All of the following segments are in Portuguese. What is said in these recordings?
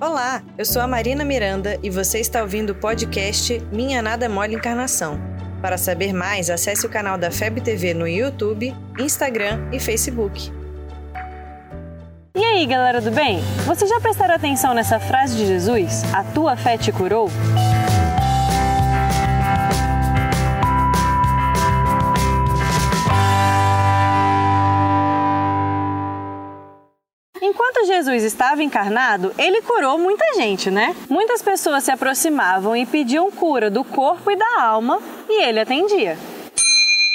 Olá, eu sou a Marina Miranda e você está ouvindo o podcast Minha Nada Mole Encarnação. Para saber mais, acesse o canal da FEB TV no YouTube, Instagram e Facebook. E aí, galera do bem? Você já prestaram atenção nessa frase de Jesus? A tua fé te curou? Enquanto Jesus estava encarnado, ele curou muita gente, né? Muitas pessoas se aproximavam e pediam cura do corpo e da alma e ele atendia.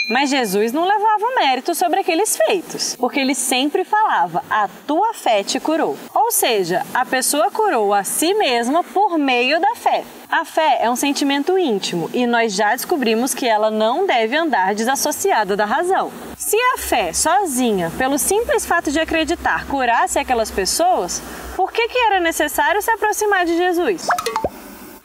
Mas Jesus não levava mérito sobre aqueles feitos, porque ele sempre falava: A tua fé te curou. Ou seja, a pessoa curou a si mesma por meio da fé. A fé é um sentimento íntimo e nós já descobrimos que ela não deve andar desassociada da razão. Se a fé sozinha, pelo simples fato de acreditar, curasse aquelas pessoas, por que, que era necessário se aproximar de Jesus?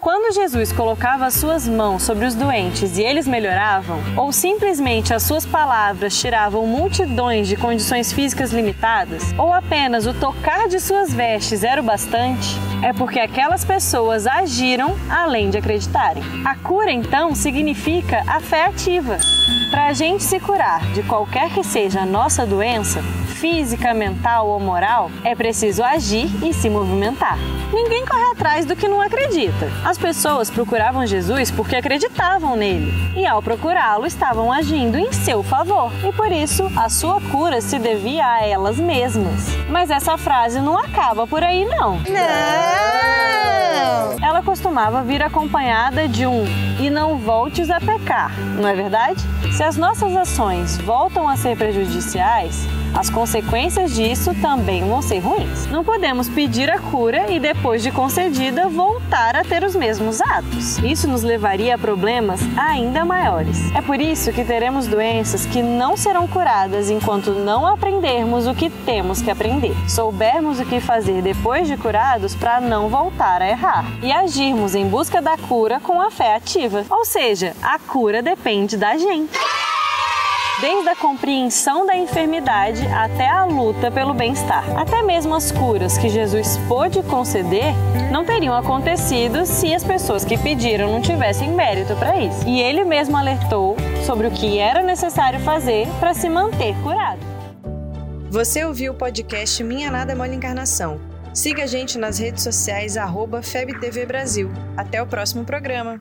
Quando Jesus colocava as suas mãos sobre os doentes e eles melhoravam, ou simplesmente as suas palavras tiravam multidões de condições físicas limitadas, ou apenas o tocar de suas vestes era o bastante, é porque aquelas pessoas agiram além de acreditarem. A cura, então, significa a fé ativa. Para a gente se curar de qualquer que seja a nossa doença, física, mental ou moral, é preciso agir e se movimentar. Ninguém corre atrás do que não acredita. As pessoas procuravam Jesus porque acreditavam nele e, ao procurá-lo, estavam agindo em seu favor e por isso a sua cura se devia a elas mesmas. Mas essa frase não acaba por aí, não. Não! Costumava vir acompanhada de um e não voltes a pecar, não é verdade? Se as nossas ações voltam a ser prejudiciais, as consequências disso também vão ser ruins. Não podemos pedir a cura e, depois de concedida, voltar a ter os mesmos atos. Isso nos levaria a problemas ainda maiores. É por isso que teremos doenças que não serão curadas enquanto não aprendermos o que temos que aprender, soubermos o que fazer depois de curados para não voltar a errar e agirmos em busca da cura com a fé ativa. Ou seja, a cura depende da gente desde a compreensão da enfermidade até a luta pelo bem-estar. Até mesmo as curas que Jesus pôde conceder não teriam acontecido se as pessoas que pediram não tivessem mérito para isso. E ele mesmo alertou sobre o que era necessário fazer para se manter curado. Você ouviu o podcast Minha Nada é Mole Encarnação. Siga a gente nas redes sociais, FebTV Brasil. Até o próximo programa.